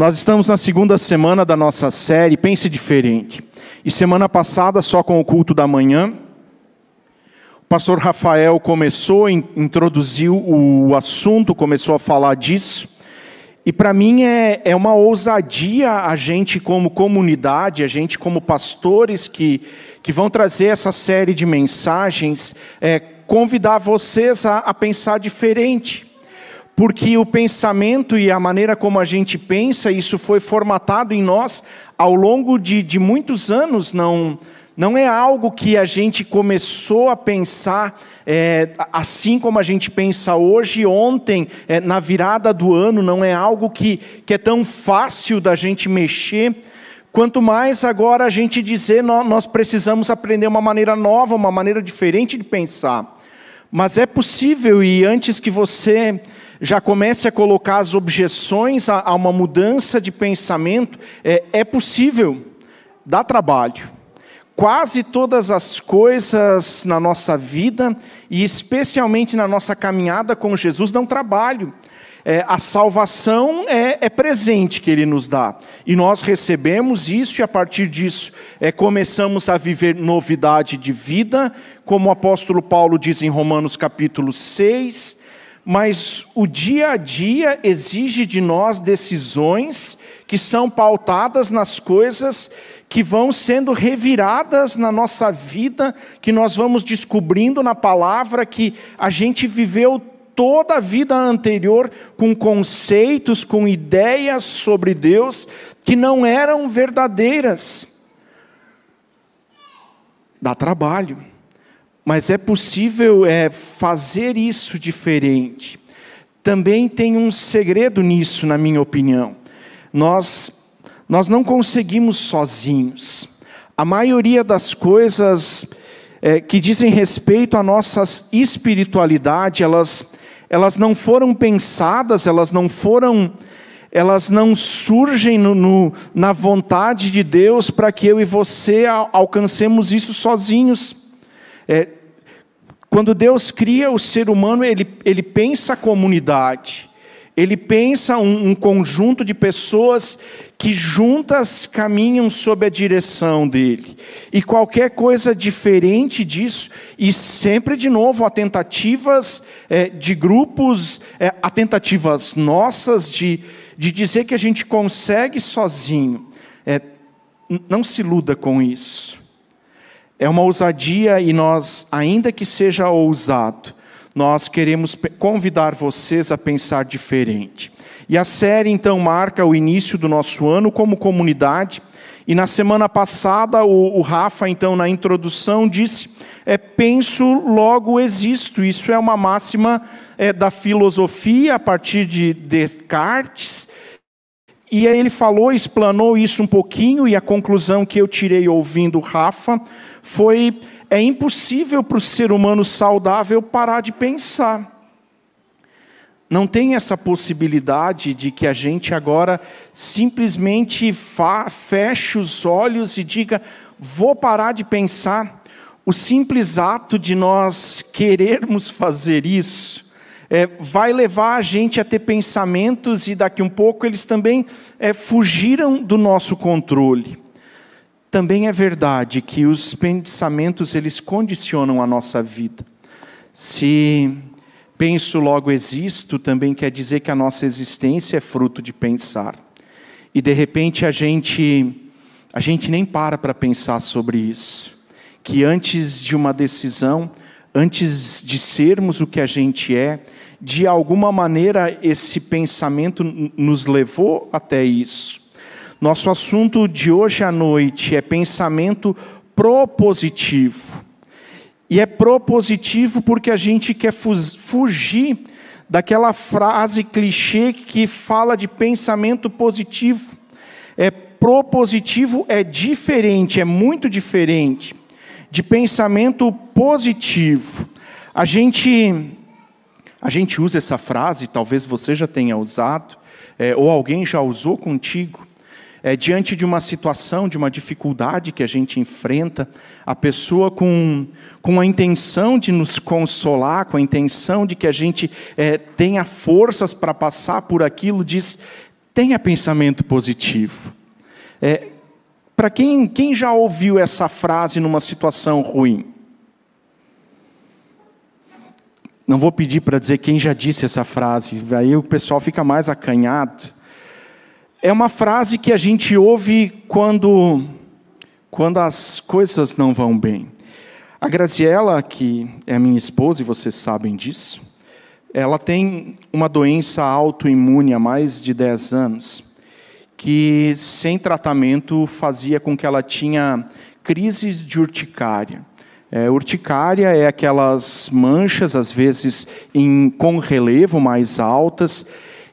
Nós estamos na segunda semana da nossa série Pense Diferente. E semana passada, só com o culto da manhã, o pastor Rafael começou, introduziu o assunto, começou a falar disso. E para mim é, é uma ousadia a gente, como comunidade, a gente, como pastores que, que vão trazer essa série de mensagens, é, convidar vocês a, a pensar diferente porque o pensamento e a maneira como a gente pensa, isso foi formatado em nós ao longo de, de muitos anos, não, não é algo que a gente começou a pensar é, assim como a gente pensa hoje, ontem, é, na virada do ano, não é algo que, que é tão fácil da gente mexer. Quanto mais agora a gente dizer, nós, nós precisamos aprender uma maneira nova, uma maneira diferente de pensar. Mas é possível, e antes que você já comece a colocar as objeções a, a uma mudança de pensamento, é, é possível, dá trabalho. Quase todas as coisas na nossa vida, e especialmente na nossa caminhada com Jesus, dão trabalho. É, a salvação é, é, presente que Ele nos dá. E nós recebemos isso, e a partir disso é, começamos a viver novidade de vida, como o apóstolo Paulo diz em Romanos capítulo 6 mas o dia a dia exige de nós decisões que são pautadas nas coisas que vão sendo reviradas na nossa vida, que nós vamos descobrindo na palavra que a gente viveu toda a vida anterior com conceitos, com ideias sobre Deus que não eram verdadeiras. Dá trabalho. Mas é possível é, fazer isso diferente. Também tem um segredo nisso, na minha opinião. Nós, nós não conseguimos sozinhos. A maioria das coisas é, que dizem respeito à nossa espiritualidade, elas, elas não foram pensadas, elas não foram, elas não surgem no, no, na vontade de Deus para que eu e você alcancemos isso sozinhos. É, quando Deus cria o ser humano, ele, ele pensa a comunidade, ele pensa um, um conjunto de pessoas que juntas caminham sob a direção dele. E qualquer coisa diferente disso, e sempre de novo, há tentativas é, de grupos, é, há tentativas nossas de, de dizer que a gente consegue sozinho. É, não se iluda com isso. É uma ousadia e nós, ainda que seja ousado, nós queremos convidar vocês a pensar diferente. E a série então marca o início do nosso ano como comunidade. E na semana passada, o, o Rafa, então, na introdução, disse: é, penso, logo existo. Isso é uma máxima é, da filosofia a partir de Descartes. E aí ele falou, explanou isso um pouquinho, e a conclusão que eu tirei ouvindo Rafa foi: é impossível para o ser humano saudável parar de pensar. Não tem essa possibilidade de que a gente agora simplesmente feche os olhos e diga: vou parar de pensar. O simples ato de nós querermos fazer isso é, vai levar a gente a ter pensamentos e daqui um pouco eles também é, fugiram do nosso controle. Também é verdade que os pensamentos eles condicionam a nossa vida. Se penso logo existo, também quer dizer que a nossa existência é fruto de pensar. E de repente a gente a gente nem para para pensar sobre isso. Que antes de uma decisão, antes de sermos o que a gente é, de alguma maneira esse pensamento nos levou até isso. Nosso assunto de hoje à noite é pensamento propositivo. E é propositivo porque a gente quer fugir daquela frase clichê que fala de pensamento positivo. É propositivo é diferente, é muito diferente de pensamento positivo. A gente a gente usa essa frase, talvez você já tenha usado, é, ou alguém já usou contigo é, diante de uma situação, de uma dificuldade que a gente enfrenta, a pessoa com, com a intenção de nos consolar, com a intenção de que a gente é, tenha forças para passar por aquilo, diz: Tenha pensamento positivo. É, Para quem, quem já ouviu essa frase numa situação ruim? Não vou pedir para dizer quem já disse essa frase, aí o pessoal fica mais acanhado. É uma frase que a gente ouve quando, quando as coisas não vão bem. A Graziella, que é minha esposa, e vocês sabem disso, ela tem uma doença autoimune há mais de 10 anos, que sem tratamento fazia com que ela tinha crises de urticária. É, urticária é aquelas manchas, às vezes em, com relevo mais altas,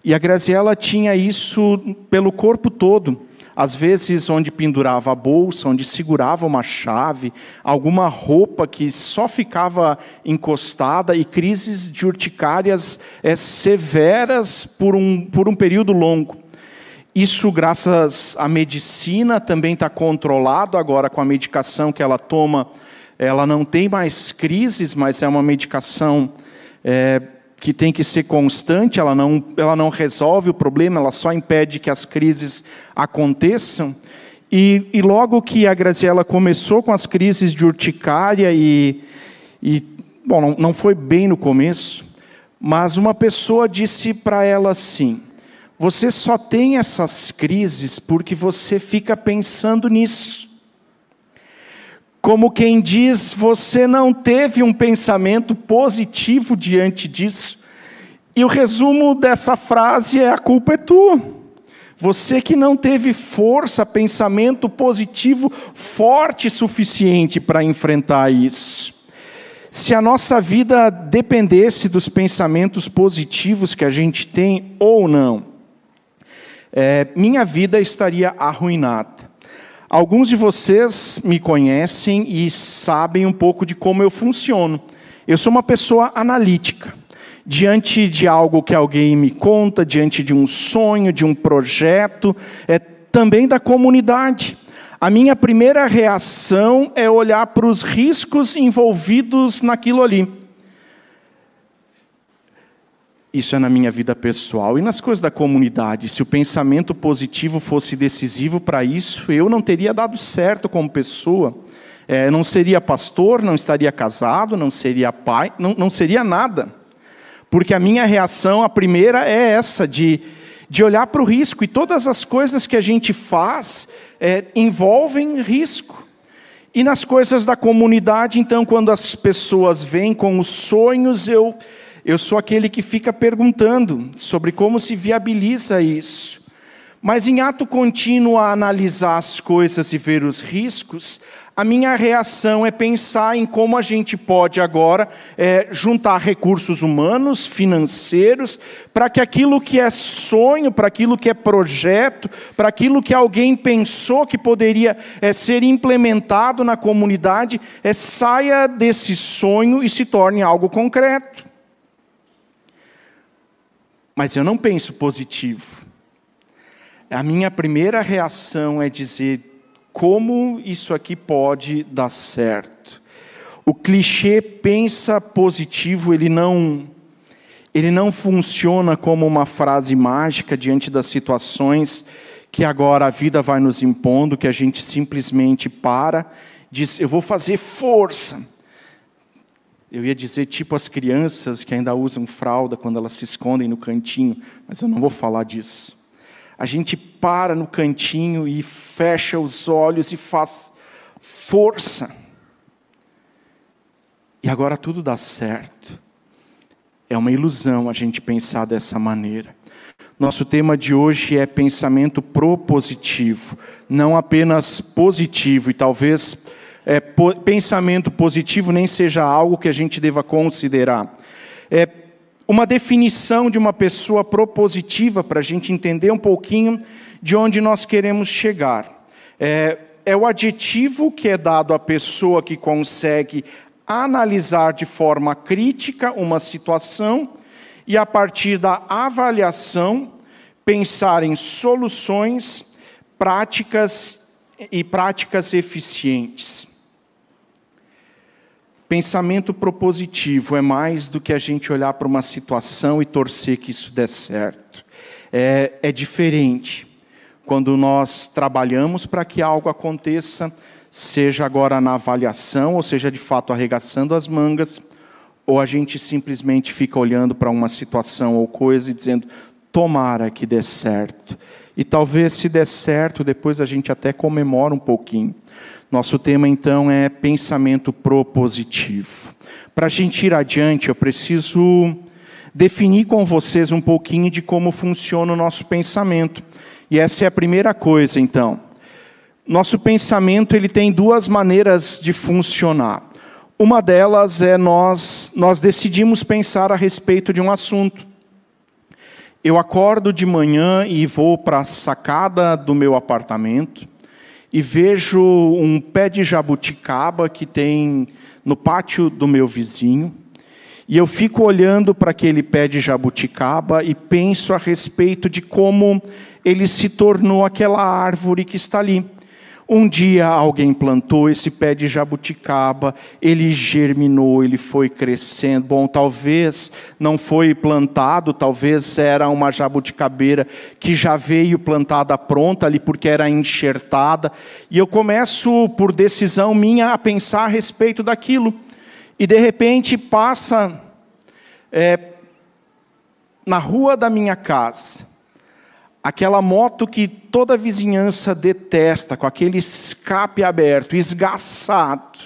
e a Graziella tinha isso pelo corpo todo às vezes onde pendurava a bolsa, onde segurava uma chave, alguma roupa que só ficava encostada e crises de urticárias é, severas por um, por um período longo. Isso, graças à medicina, também está controlado agora com a medicação que ela toma. Ela não tem mais crises, mas é uma medicação é, que tem que ser constante, ela não, ela não resolve o problema, ela só impede que as crises aconteçam. E, e logo que a Graziella começou com as crises de urticária, e, e bom, não, não foi bem no começo, mas uma pessoa disse para ela assim: Você só tem essas crises porque você fica pensando nisso. Como quem diz, você não teve um pensamento positivo diante disso. E o resumo dessa frase é: a culpa é tua. Você que não teve força, pensamento positivo forte suficiente para enfrentar isso. Se a nossa vida dependesse dos pensamentos positivos que a gente tem ou não, é, minha vida estaria arruinada. Alguns de vocês me conhecem e sabem um pouco de como eu funciono. Eu sou uma pessoa analítica. Diante de algo que alguém me conta, diante de um sonho, de um projeto, é também da comunidade. A minha primeira reação é olhar para os riscos envolvidos naquilo ali. Isso é na minha vida pessoal e nas coisas da comunidade. Se o pensamento positivo fosse decisivo para isso, eu não teria dado certo como pessoa. É, não seria pastor, não estaria casado, não seria pai, não, não seria nada. Porque a minha reação, a primeira, é essa, de, de olhar para o risco. E todas as coisas que a gente faz é, envolvem risco. E nas coisas da comunidade, então, quando as pessoas vêm com os sonhos, eu eu sou aquele que fica perguntando sobre como se viabiliza isso. Mas em ato contínuo a analisar as coisas e ver os riscos, a minha reação é pensar em como a gente pode agora é, juntar recursos humanos, financeiros, para que aquilo que é sonho, para aquilo que é projeto, para aquilo que alguém pensou que poderia é, ser implementado na comunidade, é, saia desse sonho e se torne algo concreto mas eu não penso positivo. A minha primeira reação é dizer como isso aqui pode dar certo. O clichê pensa positivo, ele não ele não funciona como uma frase mágica diante das situações que agora a vida vai nos impondo, que a gente simplesmente para, diz: "Eu vou fazer força". Eu ia dizer tipo as crianças que ainda usam fralda quando elas se escondem no cantinho, mas eu não vou falar disso. A gente para no cantinho e fecha os olhos e faz força. E agora tudo dá certo. É uma ilusão a gente pensar dessa maneira. Nosso tema de hoje é pensamento propositivo, não apenas positivo, e talvez é, po, pensamento positivo nem seja algo que a gente deva considerar. É uma definição de uma pessoa propositiva para a gente entender um pouquinho de onde nós queremos chegar. É, é o adjetivo que é dado à pessoa que consegue analisar de forma crítica uma situação e, a partir da avaliação, pensar em soluções práticas e práticas eficientes. Pensamento propositivo é mais do que a gente olhar para uma situação e torcer que isso dê certo. é, é diferente. Quando nós trabalhamos para que algo aconteça, seja agora na avaliação, ou seja, de fato arregaçando as mangas, ou a gente simplesmente fica olhando para uma situação ou coisa e dizendo: tomara que dê certo. E talvez, se der certo, depois a gente até comemora um pouquinho. Nosso tema então é pensamento propositivo. Para a gente ir adiante, eu preciso definir com vocês um pouquinho de como funciona o nosso pensamento. E essa é a primeira coisa, então. Nosso pensamento ele tem duas maneiras de funcionar. Uma delas é nós nós decidimos pensar a respeito de um assunto. Eu acordo de manhã e vou para a sacada do meu apartamento e vejo um pé de jabuticaba que tem no pátio do meu vizinho. E eu fico olhando para aquele pé de jabuticaba e penso a respeito de como ele se tornou aquela árvore que está ali. Um dia alguém plantou esse pé de jabuticaba, ele germinou, ele foi crescendo. Bom, talvez não foi plantado, talvez era uma jabuticabeira que já veio plantada pronta ali porque era enxertada. E eu começo, por decisão minha, a pensar a respeito daquilo. E de repente passa é, na rua da minha casa aquela moto que toda a vizinhança detesta, com aquele escape aberto, esgaçado.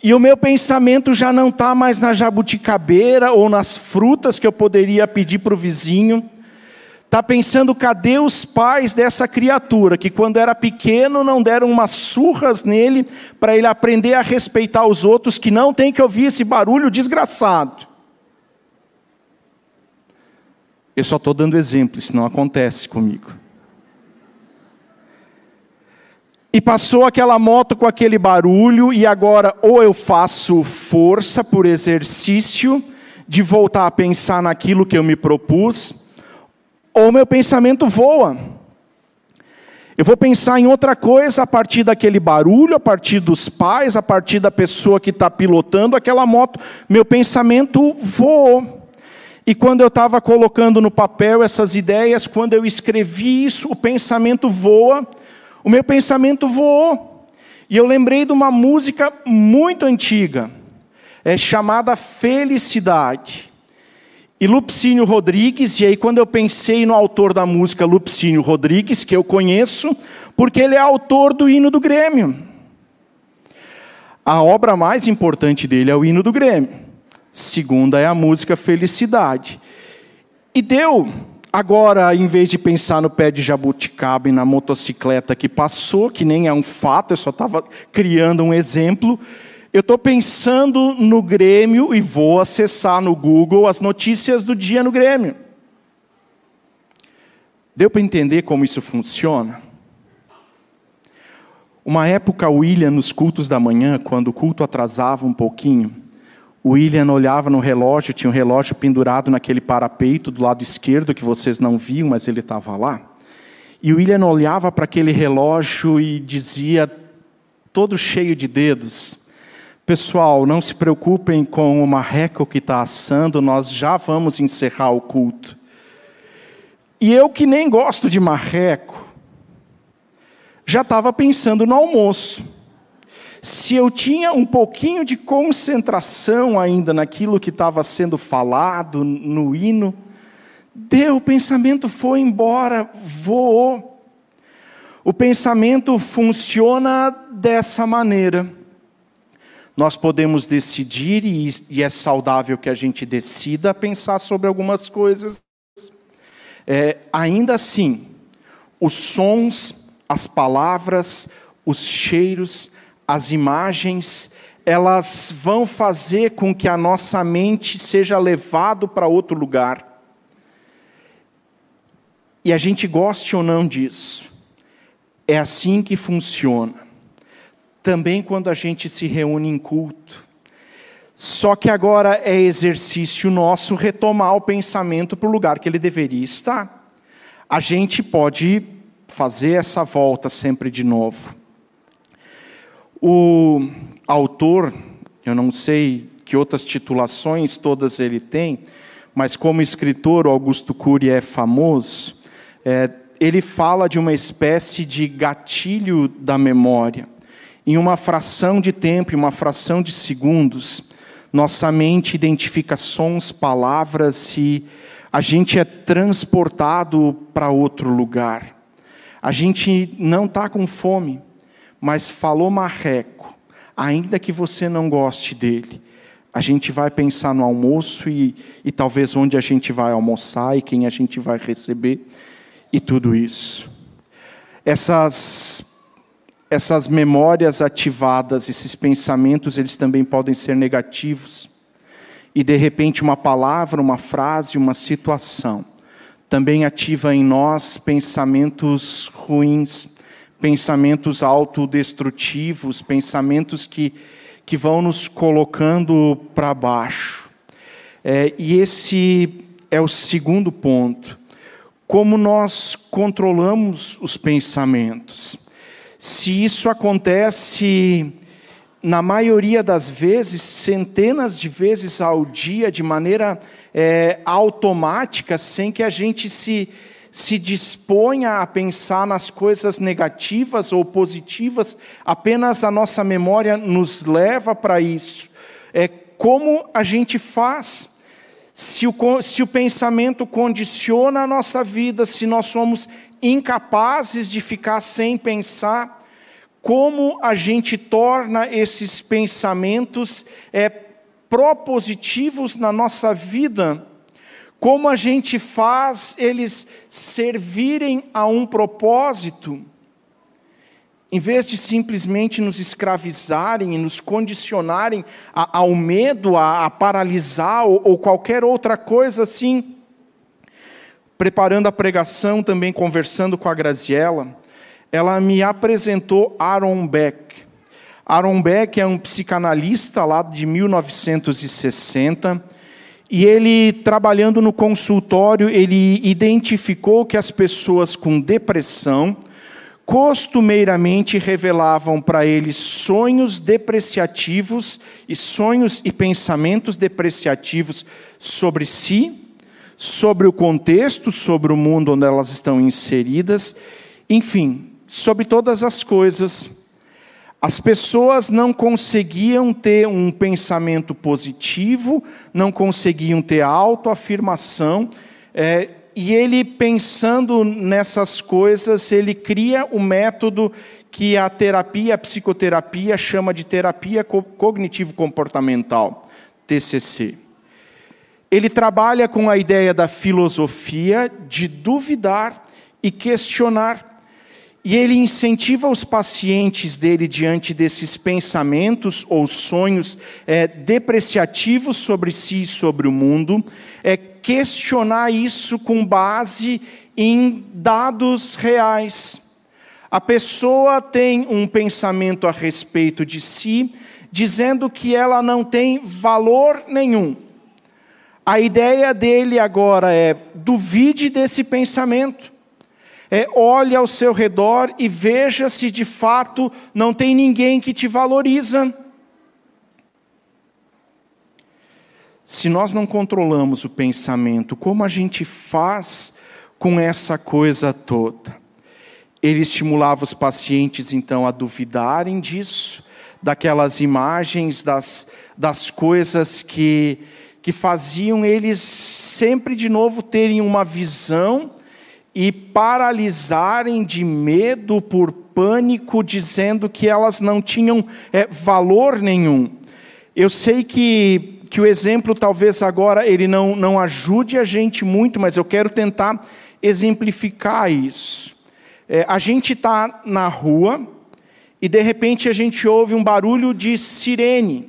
E o meu pensamento já não está mais na jabuticabeira ou nas frutas que eu poderia pedir para o vizinho. Está pensando, cadê os pais dessa criatura, que quando era pequeno não deram umas surras nele, para ele aprender a respeitar os outros, que não tem que ouvir esse barulho desgraçado. Eu só estou dando exemplo, isso não acontece comigo. E passou aquela moto com aquele barulho, e agora ou eu faço força por exercício de voltar a pensar naquilo que eu me propus, ou meu pensamento voa. Eu vou pensar em outra coisa a partir daquele barulho, a partir dos pais, a partir da pessoa que está pilotando aquela moto. Meu pensamento voou. E quando eu estava colocando no papel essas ideias, quando eu escrevi isso, o pensamento voa, o meu pensamento voou. E eu lembrei de uma música muito antiga, é chamada Felicidade. E Lupicínio Rodrigues, e aí quando eu pensei no autor da música Lupicínio Rodrigues, que eu conheço, porque ele é autor do hino do Grêmio. A obra mais importante dele é o hino do Grêmio. Segunda é a música Felicidade. E deu, agora, em vez de pensar no pé de jabuticaba e na motocicleta que passou, que nem é um fato, eu só estava criando um exemplo, eu estou pensando no Grêmio e vou acessar no Google as notícias do dia no Grêmio. Deu para entender como isso funciona? Uma época, William, nos cultos da manhã, quando o culto atrasava um pouquinho, William olhava no relógio, tinha um relógio pendurado naquele parapeito do lado esquerdo que vocês não viam, mas ele estava lá. E William olhava para aquele relógio e dizia, todo cheio de dedos: Pessoal, não se preocupem com o marreco que está assando, nós já vamos encerrar o culto. E eu, que nem gosto de marreco, já estava pensando no almoço se eu tinha um pouquinho de concentração ainda naquilo que estava sendo falado no hino, deu, o pensamento foi embora, voou. O pensamento funciona dessa maneira. Nós podemos decidir, e é saudável que a gente decida pensar sobre algumas coisas. É, ainda assim, os sons, as palavras, os cheiros, as imagens, elas vão fazer com que a nossa mente seja levado para outro lugar. E a gente goste ou não disso. É assim que funciona. Também quando a gente se reúne em culto. Só que agora é exercício nosso retomar o pensamento para o lugar que ele deveria estar. A gente pode fazer essa volta sempre de novo. O autor, eu não sei que outras titulações todas ele tem, mas como escritor, Augusto Cury é famoso, é, ele fala de uma espécie de gatilho da memória. Em uma fração de tempo, em uma fração de segundos, nossa mente identifica sons, palavras e a gente é transportado para outro lugar. A gente não está com fome, mas falou marreco, ainda que você não goste dele. A gente vai pensar no almoço e, e talvez onde a gente vai almoçar e quem a gente vai receber e tudo isso. Essas, essas memórias ativadas, esses pensamentos, eles também podem ser negativos. E de repente uma palavra, uma frase, uma situação também ativa em nós pensamentos ruins, pensamentos autodestrutivos, pensamentos que que vão nos colocando para baixo. É, e esse é o segundo ponto. Como nós controlamos os pensamentos. Se isso acontece, na maioria das vezes, centenas de vezes ao dia, de maneira é, automática, sem que a gente se se disponha a pensar nas coisas negativas ou positivas, apenas a nossa memória nos leva para isso. É como a gente faz. Se o, se o pensamento condiciona a nossa vida, se nós somos incapazes de ficar sem pensar, como a gente torna esses pensamentos é, propositivos na nossa vida? Como a gente faz eles servirem a um propósito, em vez de simplesmente nos escravizarem e nos condicionarem a, ao medo, a, a paralisar ou, ou qualquer outra coisa assim. Preparando a pregação, também conversando com a Graziella, ela me apresentou Aaron Beck. Aaron Beck é um psicanalista lá de 1960 e ele, trabalhando no consultório, ele identificou que as pessoas com depressão costumeiramente revelavam para ele sonhos depreciativos e sonhos e pensamentos depreciativos sobre si, sobre o contexto, sobre o mundo onde elas estão inseridas, enfim, sobre todas as coisas as pessoas não conseguiam ter um pensamento positivo, não conseguiam ter autoafirmação, é, e ele, pensando nessas coisas, ele cria o um método que a terapia, a psicoterapia, chama de terapia cognitivo-comportamental, TCC. Ele trabalha com a ideia da filosofia de duvidar e questionar e ele incentiva os pacientes dele diante desses pensamentos ou sonhos é, depreciativos sobre si e sobre o mundo, é questionar isso com base em dados reais. A pessoa tem um pensamento a respeito de si, dizendo que ela não tem valor nenhum. A ideia dele agora é: duvide desse pensamento é, olhe ao seu redor e veja se de fato não tem ninguém que te valoriza. Se nós não controlamos o pensamento, como a gente faz com essa coisa toda? Ele estimulava os pacientes então a duvidarem disso, daquelas imagens, das, das coisas que, que faziam eles sempre de novo terem uma visão e paralisarem de medo por pânico, dizendo que elas não tinham é, valor nenhum. Eu sei que, que o exemplo talvez agora ele não, não ajude a gente muito, mas eu quero tentar exemplificar isso. É, a gente está na rua e de repente a gente ouve um barulho de sirene.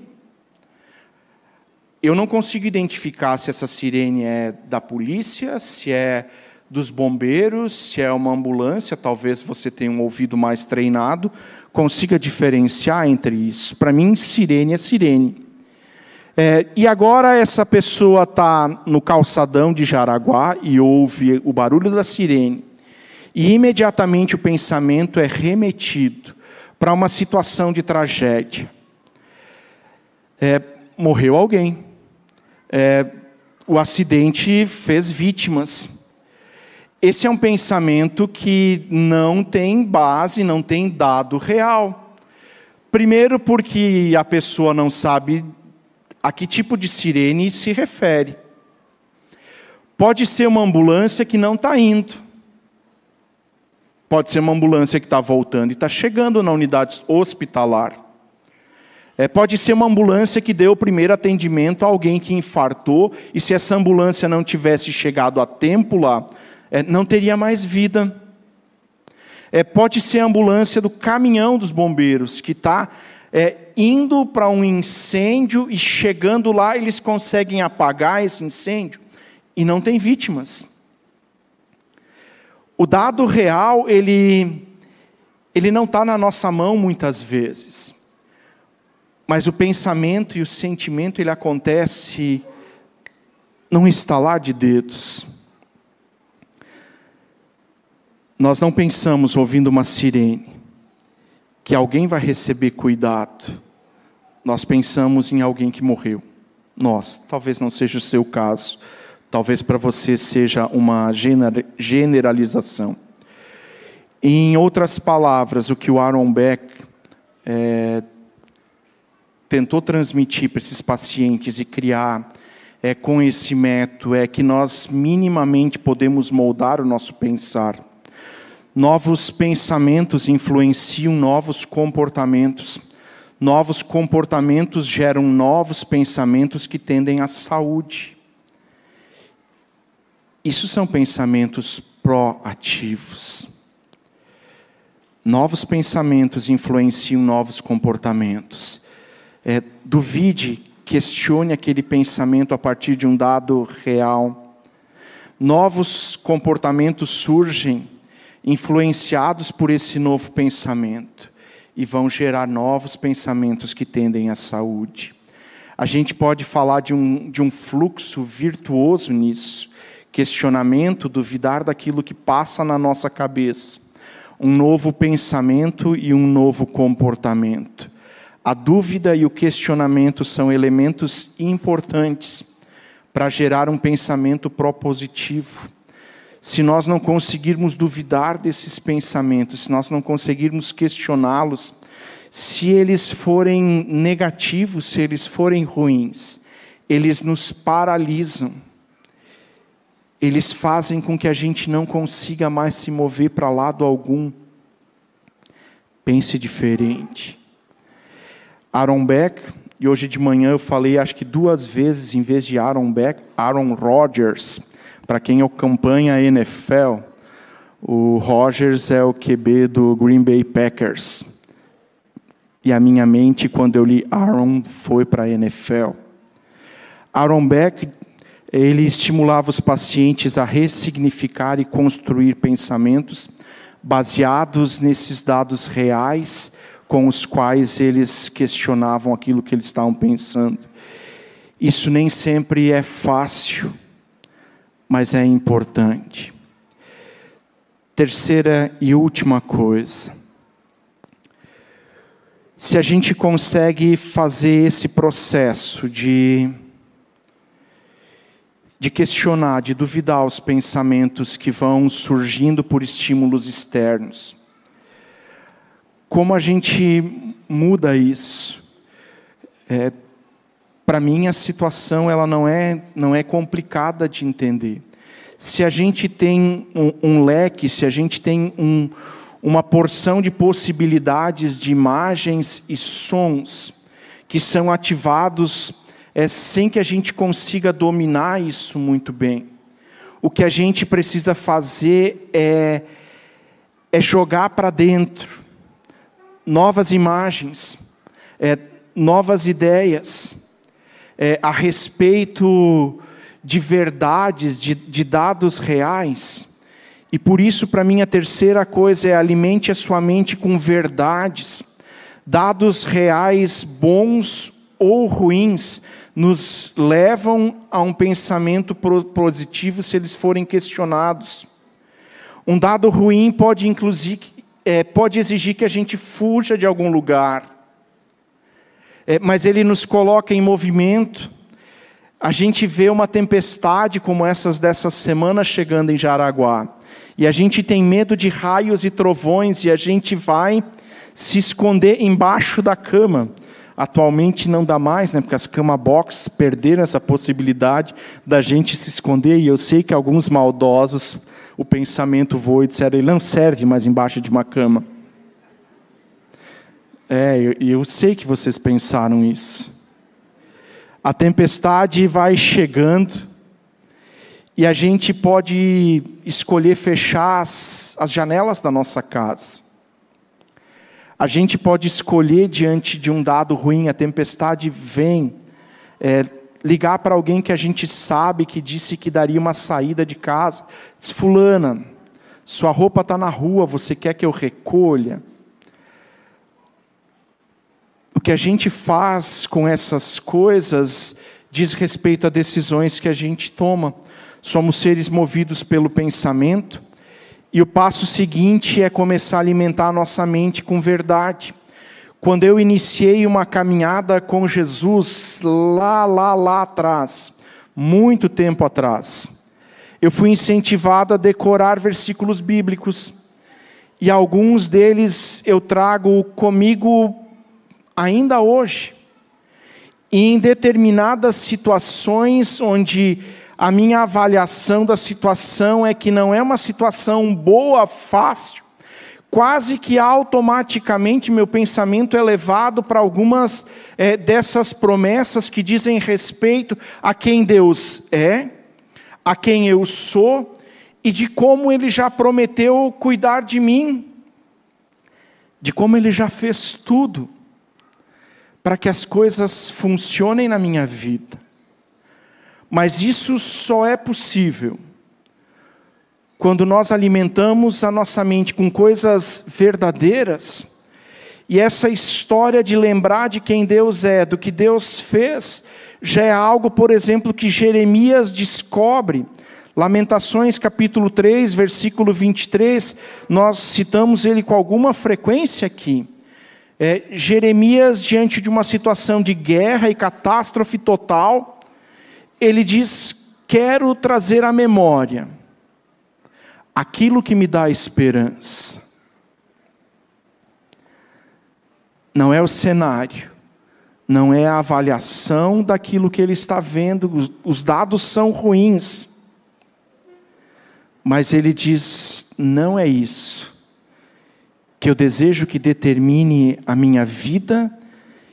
Eu não consigo identificar se essa sirene é da polícia, se é dos bombeiros, se é uma ambulância, talvez você tenha um ouvido mais treinado, consiga diferenciar entre isso. Para mim, sirene é sirene. É, e agora essa pessoa está no calçadão de Jaraguá e ouve o barulho da sirene. E imediatamente o pensamento é remetido para uma situação de tragédia. É, morreu alguém. É, o acidente fez vítimas. Esse é um pensamento que não tem base, não tem dado real. Primeiro, porque a pessoa não sabe a que tipo de sirene se refere. Pode ser uma ambulância que não está indo. Pode ser uma ambulância que está voltando e está chegando na unidade hospitalar. É, pode ser uma ambulância que deu o primeiro atendimento a alguém que infartou, e se essa ambulância não tivesse chegado a tempo lá, é, não teria mais vida. É, pode ser a ambulância do caminhão dos bombeiros, que está é, indo para um incêndio e chegando lá eles conseguem apagar esse incêndio e não tem vítimas. O dado real, ele, ele não está na nossa mão muitas vezes. Mas o pensamento e o sentimento, ele acontece num estalar de dedos. Nós não pensamos ouvindo uma sirene que alguém vai receber cuidado. Nós pensamos em alguém que morreu. Nós, talvez não seja o seu caso, talvez para você seja uma generalização. Em outras palavras, o que o Aaron Beck é, tentou transmitir para esses pacientes e criar é, com esse método é que nós minimamente podemos moldar o nosso pensar. Novos pensamentos influenciam novos comportamentos. Novos comportamentos geram novos pensamentos que tendem à saúde. Isso são pensamentos proativos. Novos pensamentos influenciam novos comportamentos. É, duvide, questione aquele pensamento a partir de um dado real. Novos comportamentos surgem influenciados por esse novo pensamento e vão gerar novos pensamentos que tendem à saúde. A gente pode falar de um, de um fluxo virtuoso nisso, questionamento, duvidar daquilo que passa na nossa cabeça, um novo pensamento e um novo comportamento. A dúvida e o questionamento são elementos importantes para gerar um pensamento propositivo se nós não conseguirmos duvidar desses pensamentos, se nós não conseguirmos questioná-los, se eles forem negativos, se eles forem ruins, eles nos paralisam. Eles fazem com que a gente não consiga mais se mover para lado algum. Pense diferente. Aaron Beck, e hoje de manhã eu falei acho que duas vezes, em vez de Aaron Beck, Aaron Rodgers para quem acompanha a NFL, o Rogers é o QB do Green Bay Packers. E a minha mente, quando eu li Aaron, foi para a NFL. Aaron Beck, ele estimulava os pacientes a ressignificar e construir pensamentos baseados nesses dados reais com os quais eles questionavam aquilo que eles estavam pensando. Isso nem sempre é fácil mas é importante. Terceira e última coisa. Se a gente consegue fazer esse processo de, de questionar, de duvidar os pensamentos que vão surgindo por estímulos externos, como a gente muda isso? É, para mim a situação ela não é não é complicada de entender. Se a gente tem um, um leque, se a gente tem um, uma porção de possibilidades de imagens e sons que são ativados é, sem que a gente consiga dominar isso muito bem. O que a gente precisa fazer é, é jogar para dentro novas imagens, é, novas ideias é, a respeito de verdades, de, de dados reais. E por isso, para mim, a terceira coisa é alimente a sua mente com verdades. Dados reais bons ou ruins nos levam a um pensamento positivo se eles forem questionados. Um dado ruim pode, inclusive, é, pode exigir que a gente fuja de algum lugar é, mas ele nos coloca em movimento. a gente vê uma tempestade como essas dessa semana chegando em Jaraguá, e a gente tem medo de raios e trovões, e a gente vai se esconder embaixo da cama. Atualmente não dá mais, né? Porque as cama box perderam essa possibilidade da gente se esconder. E eu sei que alguns maldosos, o pensamento voa e disseram, ele não serve mais embaixo de uma cama. É, e eu, eu sei que vocês pensaram isso. A tempestade vai chegando e a gente pode escolher fechar as, as janelas da nossa casa. A gente pode escolher diante de um dado ruim, a tempestade vem, é, ligar para alguém que a gente sabe que disse que daria uma saída de casa. Diz, fulana, sua roupa está na rua, você quer que eu recolha? O que a gente faz com essas coisas diz respeito a decisões que a gente toma. Somos seres movidos pelo pensamento, e o passo seguinte é começar a alimentar a nossa mente com verdade. Quando eu iniciei uma caminhada com Jesus, lá, lá, lá atrás, muito tempo atrás, eu fui incentivado a decorar versículos bíblicos, e alguns deles eu trago comigo ainda hoje. E em determinadas situações onde a minha avaliação da situação é que não é uma situação boa, fácil, quase que automaticamente meu pensamento é levado para algumas é, dessas promessas que dizem respeito a quem Deus é, a quem eu sou e de como Ele já prometeu cuidar de mim, de como Ele já fez tudo para que as coisas funcionem na minha vida. Mas isso só é possível quando nós alimentamos a nossa mente com coisas verdadeiras, e essa história de lembrar de quem Deus é, do que Deus fez, já é algo, por exemplo, que Jeremias descobre. Lamentações capítulo 3, versículo 23, nós citamos ele com alguma frequência aqui. É, Jeremias, diante de uma situação de guerra e catástrofe total, ele diz: Quero trazer à memória aquilo que me dá esperança. Não é o cenário, não é a avaliação daquilo que ele está vendo, os dados são ruins. Mas ele diz: não é isso que eu desejo que determine a minha vida,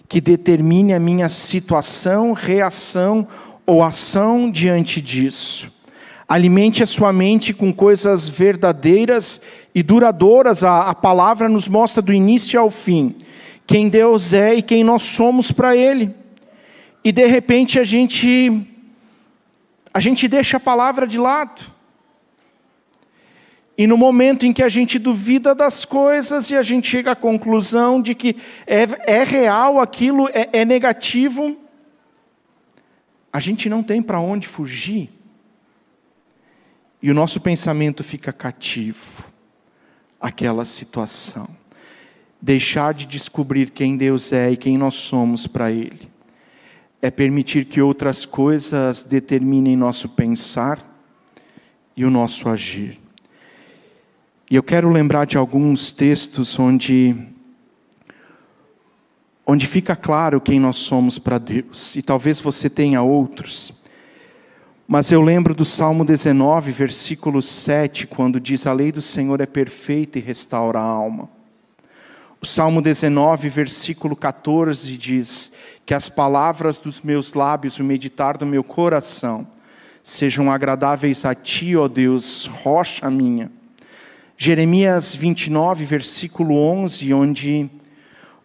que determine a minha situação, reação ou ação diante disso. Alimente a sua mente com coisas verdadeiras e duradouras. A, a palavra nos mostra do início ao fim quem Deus é e quem nós somos para Ele. E de repente a gente a gente deixa a palavra de lado. E no momento em que a gente duvida das coisas e a gente chega à conclusão de que é, é real aquilo, é, é negativo, a gente não tem para onde fugir. E o nosso pensamento fica cativo àquela situação. Deixar de descobrir quem Deus é e quem nós somos para Ele. É permitir que outras coisas determinem nosso pensar e o nosso agir. E eu quero lembrar de alguns textos onde onde fica claro quem nós somos para Deus. E talvez você tenha outros. Mas eu lembro do Salmo 19, versículo 7, quando diz: A lei do Senhor é perfeita e restaura a alma. O Salmo 19, versículo 14 diz: Que as palavras dos meus lábios, o meditar do meu coração, sejam agradáveis a ti, ó Deus, rocha minha Jeremias 29, versículo 11, onde,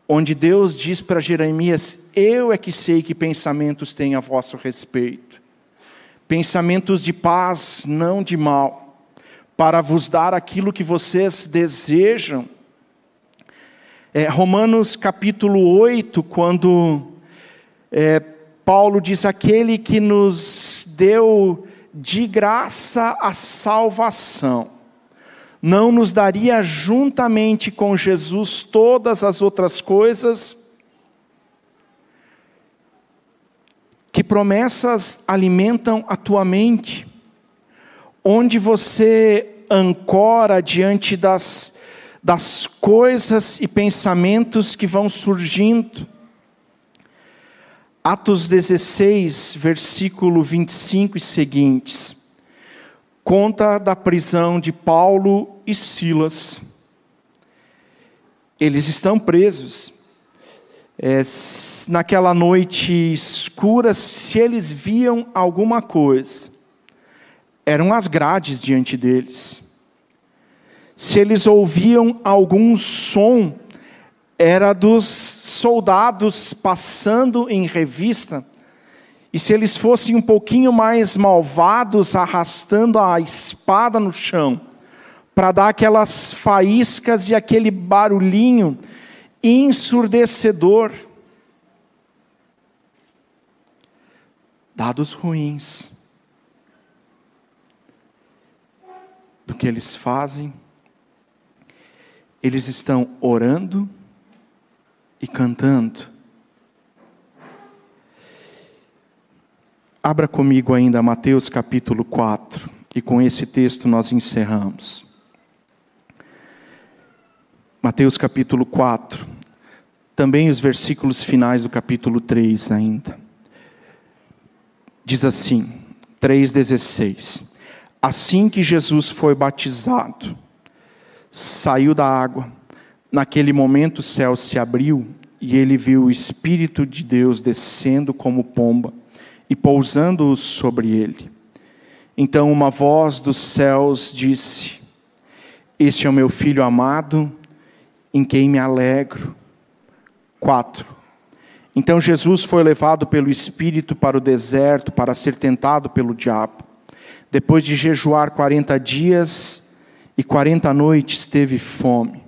onde Deus diz para Jeremias: Eu é que sei que pensamentos têm a vosso respeito, pensamentos de paz, não de mal, para vos dar aquilo que vocês desejam. É, Romanos capítulo 8, quando é, Paulo diz: Aquele que nos deu de graça a salvação não nos daria juntamente com Jesus todas as outras coisas? Que promessas alimentam a tua mente? Onde você ancora diante das, das coisas e pensamentos que vão surgindo? Atos 16, versículo 25 e seguintes, conta da prisão de Paulo e Silas. Eles estão presos. É, naquela noite escura, se eles viam alguma coisa, eram as grades diante deles. Se eles ouviam algum som, era dos soldados passando em revista, e se eles fossem um pouquinho mais malvados, arrastando a espada no chão, para dar aquelas faíscas e aquele barulhinho ensurdecedor. Dados ruins do que eles fazem, eles estão orando e cantando. Abra comigo ainda Mateus capítulo 4, e com esse texto nós encerramos. Mateus capítulo 4, também os versículos finais do capítulo 3 ainda. Diz assim, 3,16: Assim que Jesus foi batizado, saiu da água, Naquele momento o céu se abriu e ele viu o Espírito de Deus descendo como pomba e pousando sobre ele. Então uma voz dos céus disse: Este é o meu filho amado, em quem me alegro. 4. Então Jesus foi levado pelo Espírito para o deserto para ser tentado pelo diabo. Depois de jejuar quarenta dias e quarenta noites, teve fome.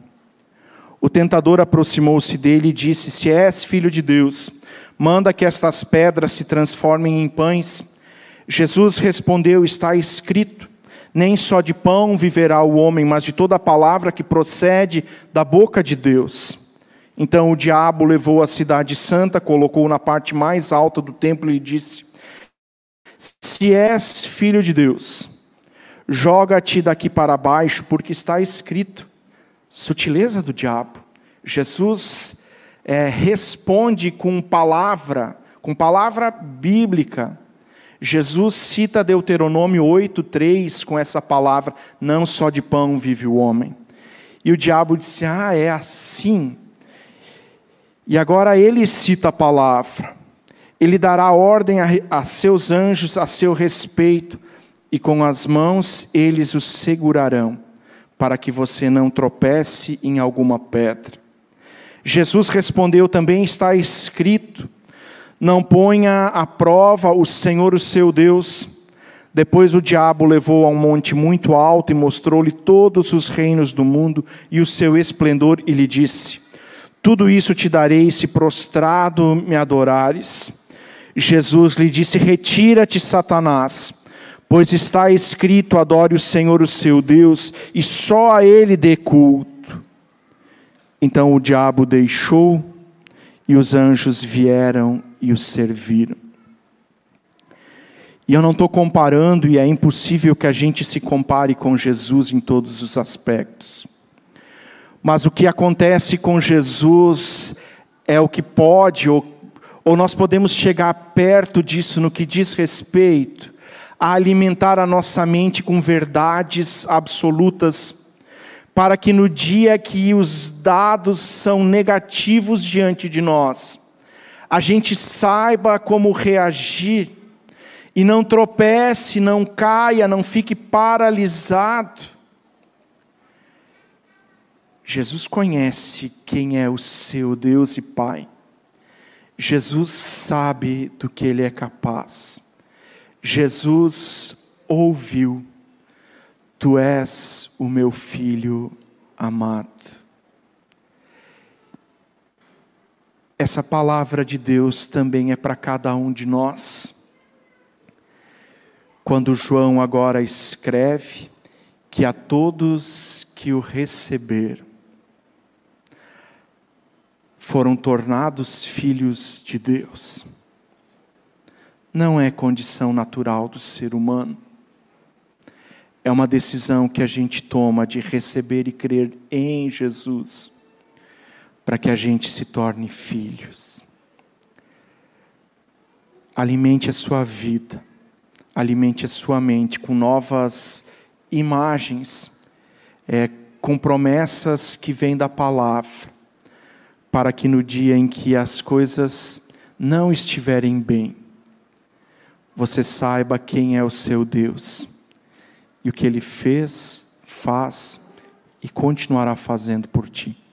O tentador aproximou-se dele e disse: Se és filho de Deus, manda que estas pedras se transformem em pães. Jesus respondeu: Está escrito: Nem só de pão viverá o homem, mas de toda a palavra que procede da boca de Deus. Então o diabo levou a cidade santa, colocou na parte mais alta do templo e disse: Se és filho de Deus, joga-te daqui para baixo, porque está escrito sutileza do diabo. Jesus é, responde com palavra, com palavra bíblica. Jesus cita Deuteronômio 8:3 com essa palavra: não só de pão vive o homem. E o diabo disse: "Ah, é assim". E agora ele cita a palavra. Ele dará ordem a, a seus anjos a seu respeito, e com as mãos eles o segurarão para que você não tropece em alguma pedra. Jesus respondeu: também está escrito: não ponha à prova o Senhor, o seu Deus. Depois o diabo levou a um monte muito alto e mostrou-lhe todos os reinos do mundo e o seu esplendor, e lhe disse: Tudo isso te darei se prostrado me adorares. Jesus lhe disse: Retira-te, Satanás Pois está escrito: adore o Senhor, o seu Deus, e só a Ele dê culto. Então o diabo deixou, e os anjos vieram e o serviram. E eu não estou comparando, e é impossível que a gente se compare com Jesus em todos os aspectos. Mas o que acontece com Jesus é o que pode, ou, ou nós podemos chegar perto disso no que diz respeito a alimentar a nossa mente com verdades absolutas, para que no dia que os dados são negativos diante de nós, a gente saiba como reagir e não tropece, não caia, não fique paralisado. Jesus conhece quem é o seu Deus e Pai. Jesus sabe do que Ele é capaz. Jesus ouviu: Tu és o meu filho amado. Essa palavra de Deus também é para cada um de nós. Quando João agora escreve que a todos que o receberam foram tornados filhos de Deus não é condição natural do ser humano. É uma decisão que a gente toma de receber e crer em Jesus, para que a gente se torne filhos. Alimente a sua vida, alimente a sua mente com novas imagens, é, com promessas que vêm da palavra, para que no dia em que as coisas não estiverem bem, você saiba quem é o seu Deus e o que ele fez, faz e continuará fazendo por ti.